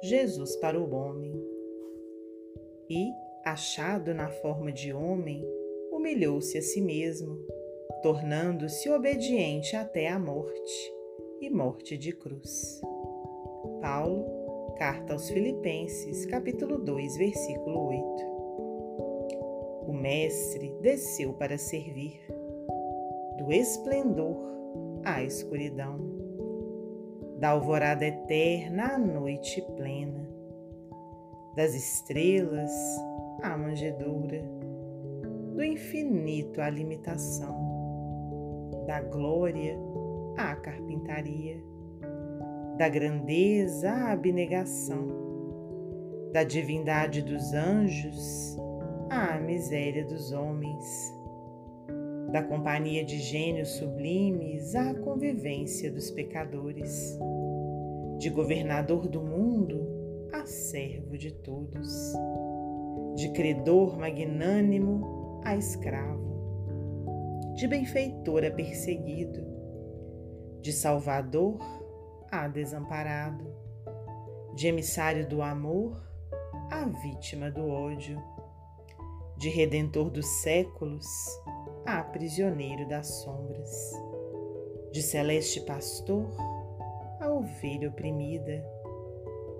Jesus para o homem. E, achado na forma de homem, humilhou-se a si mesmo, tornando-se obediente até a morte e morte de cruz. Paulo, carta aos Filipenses, capítulo 2, versículo 8. O Mestre desceu para servir, do esplendor à escuridão, da alvorada eterna à noite plena, das estrelas à manjedoura, do infinito à limitação, da glória à carpintaria, da grandeza à abnegação, da divindade dos anjos à miséria dos homens, da companhia de gênios sublimes à convivência dos pecadores, de governador do mundo a servo de todos, de credor magnânimo a escravo, de benfeitor a perseguido, de salvador a desamparado, de emissário do amor a vítima do ódio, de redentor dos séculos a prisioneiro das sombras, de celeste pastor a ovelha oprimida,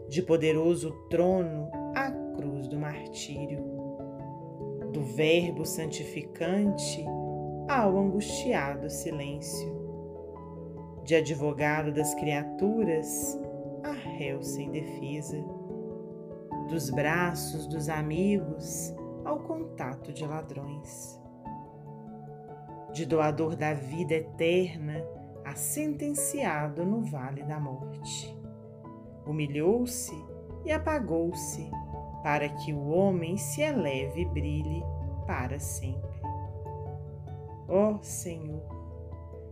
de poderoso trono à cruz do martírio, do Verbo santificante ao angustiado silêncio, de advogado das criaturas a réu sem defesa, dos braços dos amigos ao contato de ladrões, de doador da vida eterna a sentenciado no vale da morte humilhou-se e apagou-se, para que o homem se eleve e brilhe para sempre. Ó oh, Senhor,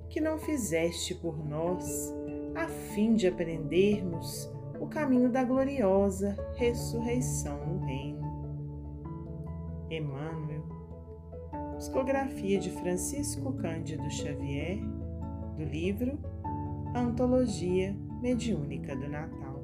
que não fizeste por nós, a fim de aprendermos o caminho da gloriosa ressurreição no reino. Emmanuel, psicografia de Francisco Cândido Xavier, do livro Antologia Mediúnica do Natal.